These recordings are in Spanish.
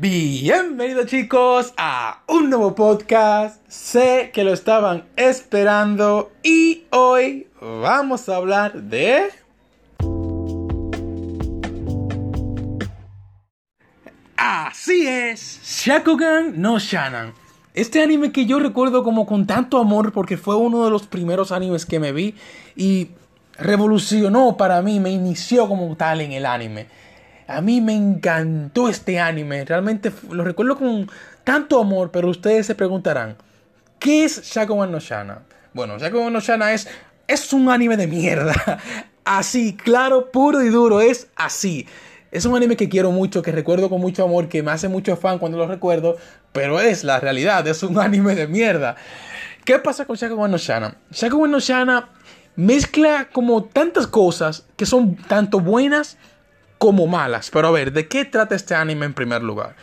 Bienvenidos chicos a un nuevo podcast. Sé que lo estaban esperando y hoy vamos a hablar de... Así es, Shakugan no Shanan. Este anime que yo recuerdo como con tanto amor porque fue uno de los primeros animes que me vi y revolucionó para mí, me inició como tal en el anime. A mí me encantó este anime, realmente lo recuerdo con tanto amor, pero ustedes se preguntarán, ¿qué es Shakugan no Shana? Bueno, Shakugan no Shana es, es un anime de mierda. Así, claro, puro y duro, es así. Es un anime que quiero mucho, que recuerdo con mucho amor, que me hace mucho fan cuando lo recuerdo, pero es la realidad, es un anime de mierda. ¿Qué pasa con Shakugan no Shana? Shakugan no Shana mezcla como tantas cosas que son tanto buenas como malas. Pero a ver, ¿de qué trata este anime en primer lugar?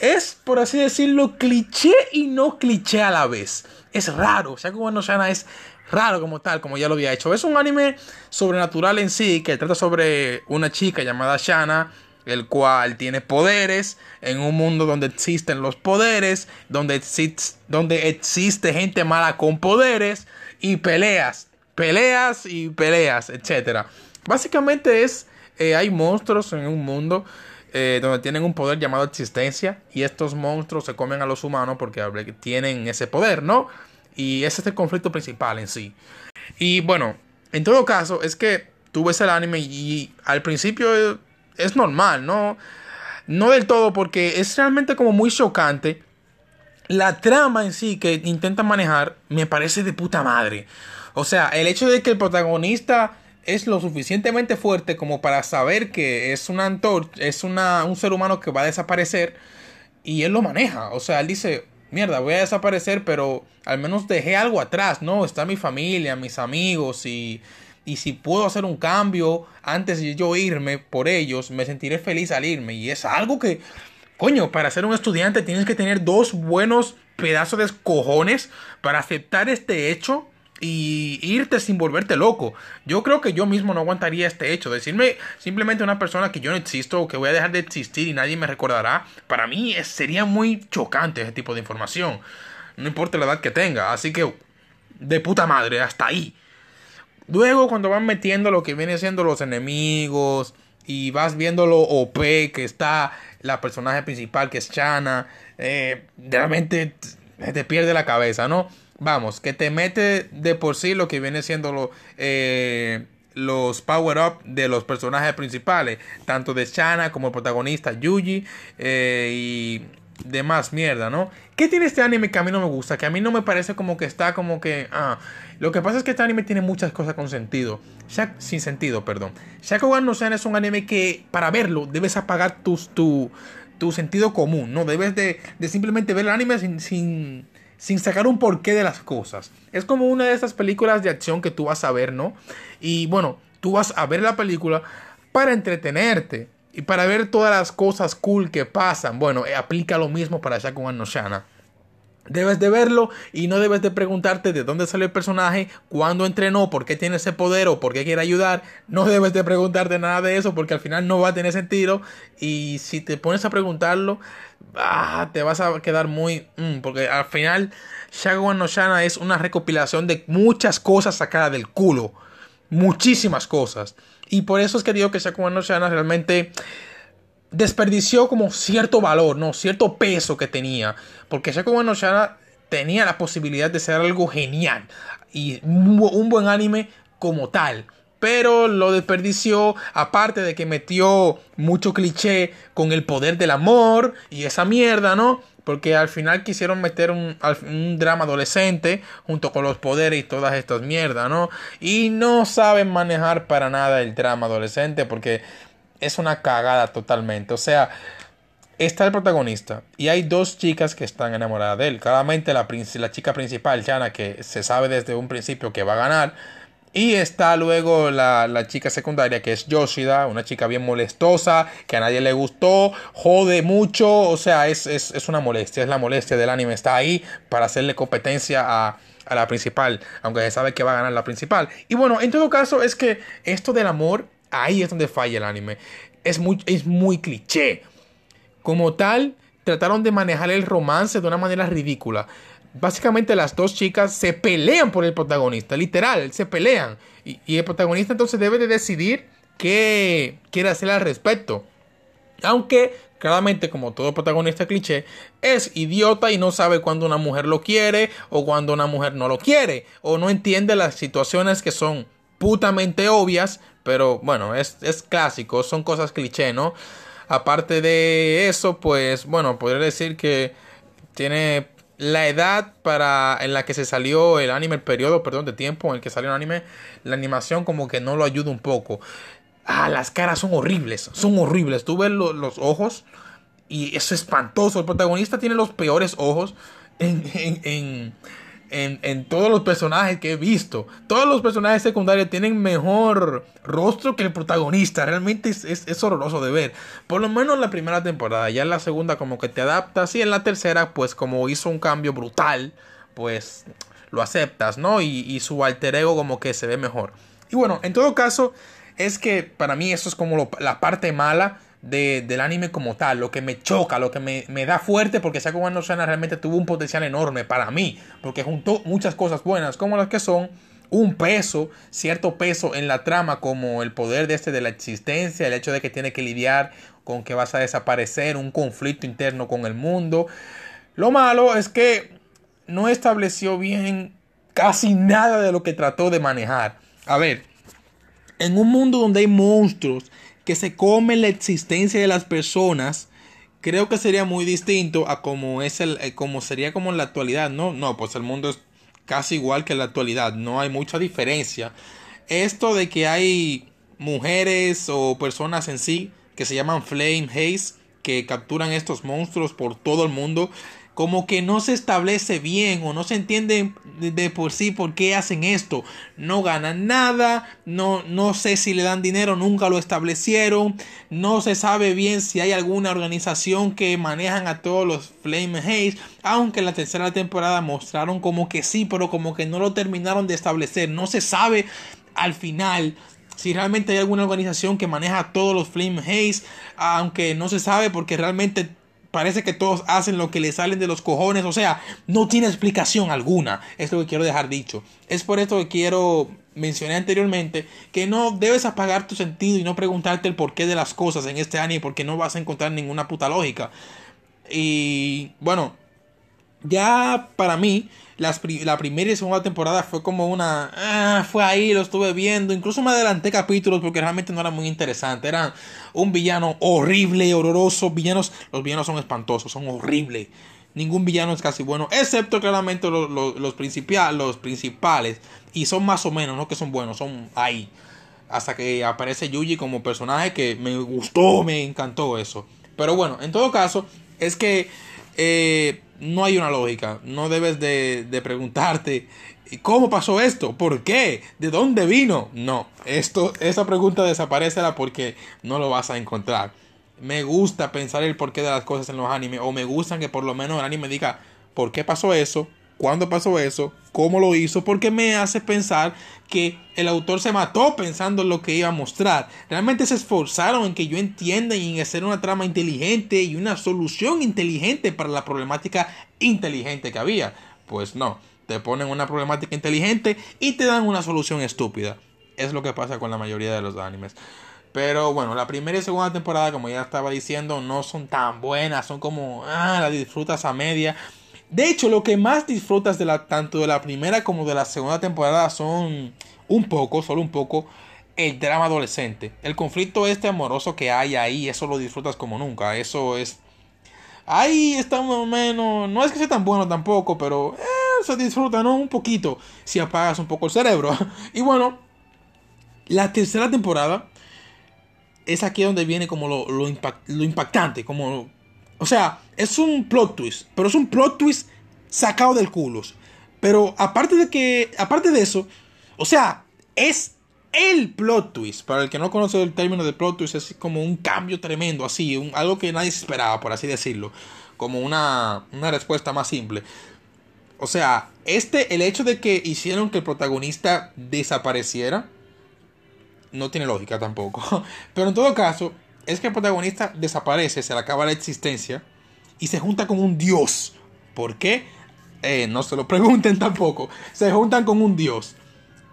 Es, por así decirlo, cliché y no cliché a la vez. Es raro, Shakugan no Shana es raro como tal, como ya lo había hecho. Es un anime sobrenatural en sí, que trata sobre una chica llamada Shana, el cual tiene poderes en un mundo donde existen los poderes, donde, donde existe gente mala con poderes y peleas, peleas y peleas, etc. Básicamente es, eh, hay monstruos en un mundo eh, donde tienen un poder llamado existencia y estos monstruos se comen a los humanos porque tienen ese poder, ¿no? Y ese es el conflicto principal en sí. Y bueno, en todo caso, es que tú ves el anime y al principio es normal, ¿no? No del todo, porque es realmente como muy chocante. La trama en sí que intentan manejar me parece de puta madre. O sea, el hecho de que el protagonista es lo suficientemente fuerte como para saber que es una antorcha, es una, un ser humano que va a desaparecer y él lo maneja. O sea, él dice, mierda, voy a desaparecer, pero al menos dejé algo atrás, ¿no? Está mi familia, mis amigos y, y si puedo hacer un cambio antes de yo irme por ellos, me sentiré feliz al irme. Y es algo que, coño, para ser un estudiante tienes que tener dos buenos pedazos de cojones para aceptar este hecho y irte sin volverte loco. Yo creo que yo mismo no aguantaría este hecho. Decirme simplemente una persona que yo no existo o que voy a dejar de existir y nadie me recordará, para mí sería muy chocante ese tipo de información. No importa la edad que tenga. Así que, de puta madre, hasta ahí. Luego, cuando van metiendo lo que viene siendo los enemigos y vas viendo lo OP que está la personaje principal que es Chana, eh, realmente te pierde la cabeza, ¿no? vamos, que te mete de por sí lo que viene siendo lo, eh, los power-up de los personajes principales, tanto de Shana como el protagonista Yuji eh, y demás mierda, ¿no? ¿Qué tiene este anime que a mí no me gusta? Que a mí no me parece como que está como que... Ah, lo que pasa es que este anime tiene muchas cosas con sentido. sin sentido, perdón. Shakugan no Sen es un anime que para verlo debes apagar tus, tu, tu sentido común, ¿no? Debes de, de simplemente ver el anime sin, sin sin sacar un porqué de las cosas. Es como una de esas películas de acción que tú vas a ver, ¿no? Y bueno, tú vas a ver la película para entretenerte y para ver todas las cosas cool que pasan. Bueno, eh, aplica lo mismo para Shakugan no Shana. Debes de verlo y no debes de preguntarte de dónde sale el personaje, cuándo entrenó, por qué tiene ese poder o por qué quiere ayudar. No debes de preguntarte nada de eso porque al final no va a tener sentido. Y si te pones a preguntarlo, ah, te vas a quedar muy... Mm, porque al final Shagoan no Shana es una recopilación de muchas cosas sacadas del culo. Muchísimas cosas. Y por eso es que digo que Shagoan no Shana realmente desperdició como cierto valor, ¿no? Cierto peso que tenía. Porque Shakugan no Shana tenía la posibilidad de ser algo genial. Y un buen anime como tal. Pero lo desperdició, aparte de que metió mucho cliché con el poder del amor y esa mierda, ¿no? Porque al final quisieron meter un, un, drama adolescente junto con los poderes y todas estas mierdas, ¿no? Y no saben manejar para nada el drama adolescente porque es una cagada totalmente. O sea, está el protagonista y hay dos chicas que están enamoradas de él. Claramente la, chica principal, Jana, que se sabe desde un principio que va a ganar. Y está luego la, la, chica secundaria que es Yoshida, una chica bien molestosa, que a nadie le gustó, jode mucho, o sea, es, es, es una molestia, es la molestia del anime, está ahí para hacerle competencia a, a la principal, aunque se sabe que va a ganar la principal. Y bueno, en todo caso es que esto del amor Ahí es donde falla el anime. Es muy, es muy cliché. Como tal, trataron de manejar el romance de una manera ridícula. Básicamente las dos chicas se pelean por el protagonista, literal, se pelean. Y, el protagonista entonces debe de decidir qué quiere hacer al respecto. Aunque claramente como todo protagonista cliché, es idiota y no sabe cuándo una mujer lo quiere o cuando una mujer no lo quiere o no entiende las situaciones que son putamente obvias, pero bueno, es, es clásico, son cosas cliché, ¿no? Aparte de eso, pues bueno, podría decir que tiene la edad para en la que se salió el anime, el periodo, perdón, de tiempo en el que salió el anime, la animación como que no lo ayuda un poco. Ah, las caras son horribles, son horribles. Tú ves los ojos y es espantoso. El protagonista tiene los peores ojos en, en, en, en, todos los personajes que he visto. Todos los personajes secundarios tienen mejor rostro que el protagonista. Realmente es, es, horroroso de ver. Por lo menos en la primera temporada. Ya en la segunda como que te adaptas. Y en la tercera pues como hizo un cambio brutal. Pues lo aceptas, ¿no? Y, y su alter ego como que se ve mejor. Y bueno, en todo caso es que para mí eso es como la parte mala del anime como tal, lo que me choca, lo que me, da fuerte, porque Sakugan no Shana realmente tuvo un potencial enorme para mí, porque juntó muchas cosas buenas, como las que son un peso, cierto peso en la trama, como el poder de este de la existencia, el hecho de que tiene que lidiar con que vas a desaparecer, un conflicto interno con el mundo. Lo malo es que no estableció bien casi nada de lo que trató de manejar. A ver, en un mundo donde hay monstruos que se comen la existencia de las personas, creo que sería muy distinto a como es el eh, como sería como en la actualidad, ¿no? No, pues el mundo es casi igual que en la actualidad, no hay mucha diferencia. Esto de que hay mujeres o personas en sí que se llaman Flame Haze que capturan estos monstruos por todo el mundo como que no se establece bien o no se entiende de por sí por qué hacen esto. No ganan nada, no, no sé si le dan dinero, nunca lo establecieron, no se sabe bien si hay alguna organización que manejan a todos los Flame Haze, aunque en la tercera temporada mostraron como que sí, pero como que no lo terminaron de establecer, no se sabe al final si realmente hay alguna organización que maneja a todos los Flame Haze, aunque no se sabe porque realmente parece que todos hacen lo que les salen de los cojones. O sea, no tiene explicación alguna. Es lo que quiero dejar dicho. Es por esto que quiero mencionar anteriormente que no debes apagar tu sentido y no preguntarte el porqué de las cosas en este anime porque no vas a encontrar ninguna puta lógica. Y bueno, ya para mí, la primera y segunda temporada fue como una... Ah, fue ahí, lo estuve viendo. Incluso me adelanté capítulos porque realmente no era muy interesante. Eran un villano horrible, horroroso. Villanos, los villanos son espantosos, son horribles. Ningún villano es casi bueno, excepto claramente los, los, los principales. Y son más o menos, no que son buenos, son ahí. Hasta que aparece Yuji como personaje que me gustó, me encantó eso. Pero bueno, en todo caso, es que eh, no hay una lógica. No debes de, de preguntarte ¿Cómo pasó esto? ¿Por qué? ¿De dónde vino? No, esto, esa pregunta desaparecerá porque no lo vas a encontrar. Me gusta pensar el porqué de las cosas en los animes. O me gustan que por lo menos el anime diga por qué pasó eso, cuándo pasó eso, cómo lo hizo, porque me hace pensar que el autor se mató pensando en lo que iba a mostrar. Realmente se esforzaron en que yo entienda y en hacer una trama inteligente y una solución inteligente para la problemática inteligente que había. Pues no, te ponen una problemática inteligente y te dan una solución estúpida. Es lo que pasa con la mayoría de los animes. Pero bueno, la primera y segunda temporada, como ya estaba diciendo, no son tan buenas. Son como, ah, la disfrutas a media. De hecho, lo que más disfrutas de la, tanto de la primera como de la segunda temporada son un poco, solo un poco, el drama adolescente. El conflicto este amoroso que hay ahí, eso lo disfrutas como nunca. Eso es... Ahí está más o menos... No es que sea tan bueno tampoco, pero... Eh, se disfruta, ¿no? Un poquito. Si apagas un poco el cerebro. y bueno, la tercera temporada es aquí donde viene como lo, lo, lo impactante, como o sea, es un plot twist, pero es un plot twist sacado del culo. Pero aparte de que, aparte de eso, o sea, es el plot twist. Para el que no conoce el término de plot twist, es como un cambio tremendo, así, algo que nadie esperaba, por así decirlo. Como una, una respuesta más simple. O sea, este, el hecho de que hicieron que el protagonista desapareciera, no tiene lógica tampoco. Pero en todo caso, es que el protagonista desaparece, se le acaba la existencia y se junta con un dios. ¿Por qué? Eh, no se lo pregunten tampoco. Se juntan con un dios.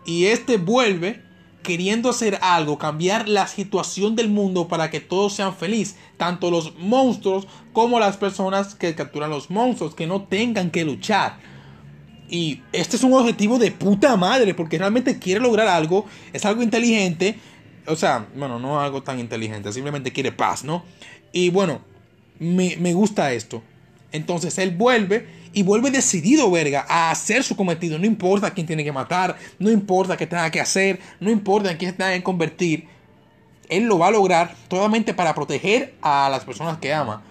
Y este vuelve queriendo hacer algo, cambiar la situación del mundo para que todos sean felices, tanto los monstruos como las personas que capturan los monstruos, que no tengan que luchar. Y este es un objetivo de puta madre, porque realmente quiere lograr algo, es algo inteligente, o sea, bueno, no algo tan inteligente, simplemente quiere paz, ¿no? Y bueno, me, me gusta esto. Entonces él vuelve y vuelve decidido, verga, a hacer su cometido. No importa quién tiene que matar, no importa qué tenga que hacer, no importa en quién tenga que convertir. Él lo va a lograr totalmente para proteger a las personas que ama.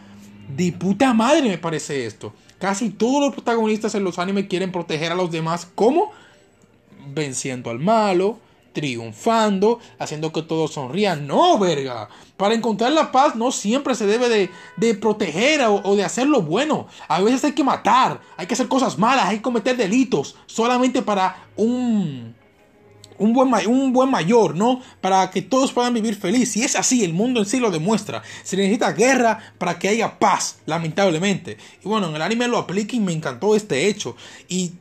De puta madre me parece esto. Casi todos los protagonistas en los animes quieren proteger a los demás. ¿Cómo? Venciendo al malo, triunfando, haciendo que todos sonrían. No, verga. Para encontrar la paz no siempre se debe de, proteger o, de hacer lo bueno. A veces hay que matar, hay que hacer cosas malas, hay que cometer delitos solamente para un, un, buen, un buen mayor, ¿no? Para que todos puedan vivir feliz. Y es así, el mundo en sí lo demuestra. Se necesita guerra para que haya paz, lamentablemente. Y bueno, en el anime lo aplica y me encantó este hecho. Y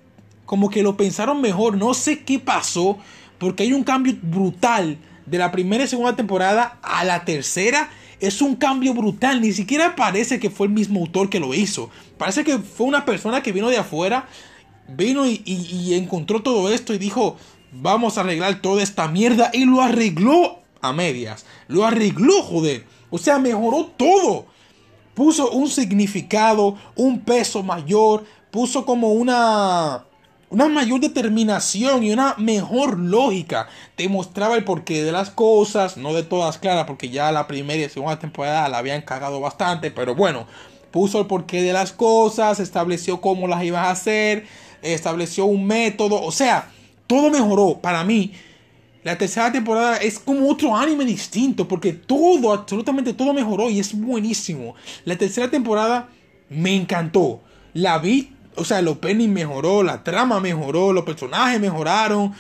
como que lo pensaron mejor, no sé qué pasó porque hay un cambio brutal de la primera y segunda temporada a la tercera. Es un cambio brutal. Ni siquiera parece que fue el mismo autor que lo hizo. Parece que fue una persona que vino de afuera. Vino y, encontró todo esto y dijo, vamos a arreglar toda esta mierda. Y lo arregló a medias. Lo arregló, joder. O sea, mejoró todo. Puso un significado, un peso mayor. Puso como una una mayor determinación y una mejor lógica. Te mostraba el porqué de las cosas, no de todas claras, porque ya la primera y segunda temporada la habían cagado bastante, pero bueno, puso el porqué de las cosas, estableció cómo las ibas a hacer, estableció un método, o sea, todo mejoró para mí. La tercera temporada es como otro anime distinto, porque todo, absolutamente todo mejoró y es buenísimo. La tercera temporada me encantó. La vi o sea, el opening mejoró, la trama mejoró, los personajes mejoraron,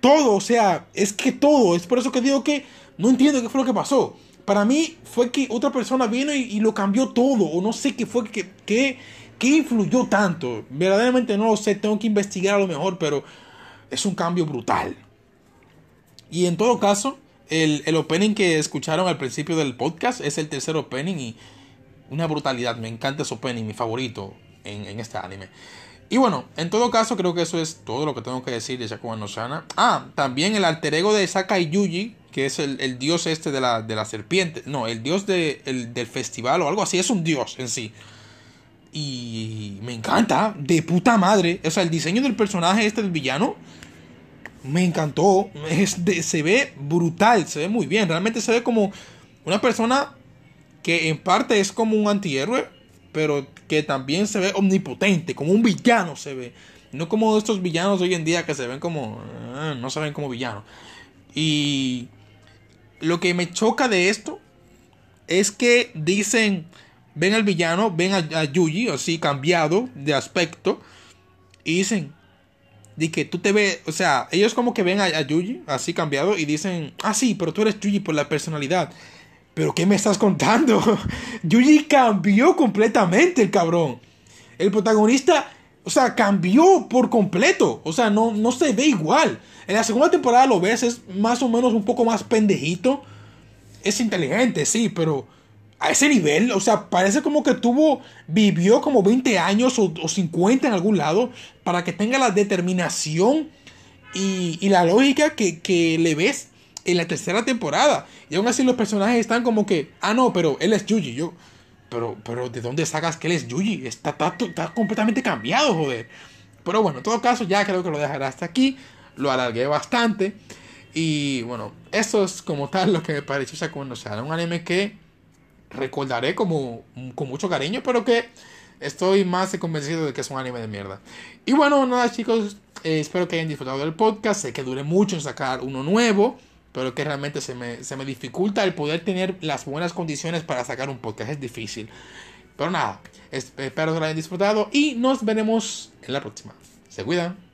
todo, o sea, es que todo, es por eso que digo que no entiendo qué fue lo que pasó. Para mí fue que otra persona vino y, lo cambió todo, o no sé qué fue, que, que, influyó tanto. Verdaderamente no lo sé, tengo que investigar a lo mejor, pero es un cambio brutal. Y en todo caso, el, el opening que escucharon al principio del podcast es el tercer opening y una brutalidad, me encanta ese opening, mi favorito en, este anime. Y bueno, en todo caso, creo que eso es todo lo que tengo que decir de Shakugan no Shana. Ah, también el alter ego de Sakai Yuji, que es el, dios este de la, de la serpiente. No, el dios de, del festival o algo así. Es un dios en sí. Y me encanta, de puta madre. O sea, el diseño del personaje este del villano me encantó. Es se ve brutal, se ve muy bien. Realmente se ve como una persona que en parte es como un antihéroe pero que también se ve omnipotente, como un villano se ve. No como estos villanos hoy en día que se ven como... Ah, no se ven como villanos. Y lo que me choca de esto es que dicen, ven al villano, ven a, Yuji, así cambiado de aspecto, y dicen, de que tú te ves, o sea, ellos como que ven a, a Yuji así cambiado y dicen, ah, sí, pero tú eres Yuji por la personalidad. ¿Pero qué me estás contando? Yuji cambió completamente el cabrón. El protagonista, o sea, cambió por completo. O sea, no, no se ve igual. En la segunda temporada lo ves, es más o menos un poco más pendejito. Es inteligente, sí, pero a ese nivel, o sea, parece como que tuvo, vivió como 20 años o, 50 en algún lado para que tenga la determinación y, y la lógica que, que le ves en la tercera temporada. Y aún así los personajes están como que, ah, no, pero él es Yuji. Yo, pero, pero ¿de dónde sacas que él es Yuji? Está, está, completamente cambiado, joder. Pero bueno, en todo caso, ya creo que lo dejaré hasta aquí. Lo alargué bastante. Y bueno, eso es como tal lo que me pareció o sea, un anime que recordaré como con mucho cariño, pero que estoy más convencido de que es un anime de mierda. Y bueno, nada chicos, eh, espero que hayan disfrutado del podcast. Sé que dure mucho en sacar uno nuevo pero que realmente se me, se me dificulta el poder tener las buenas condiciones para sacar un podcast. Es difícil. Pero nada, espero que lo hayan disfrutado y nos veremos en la próxima. Se cuidan.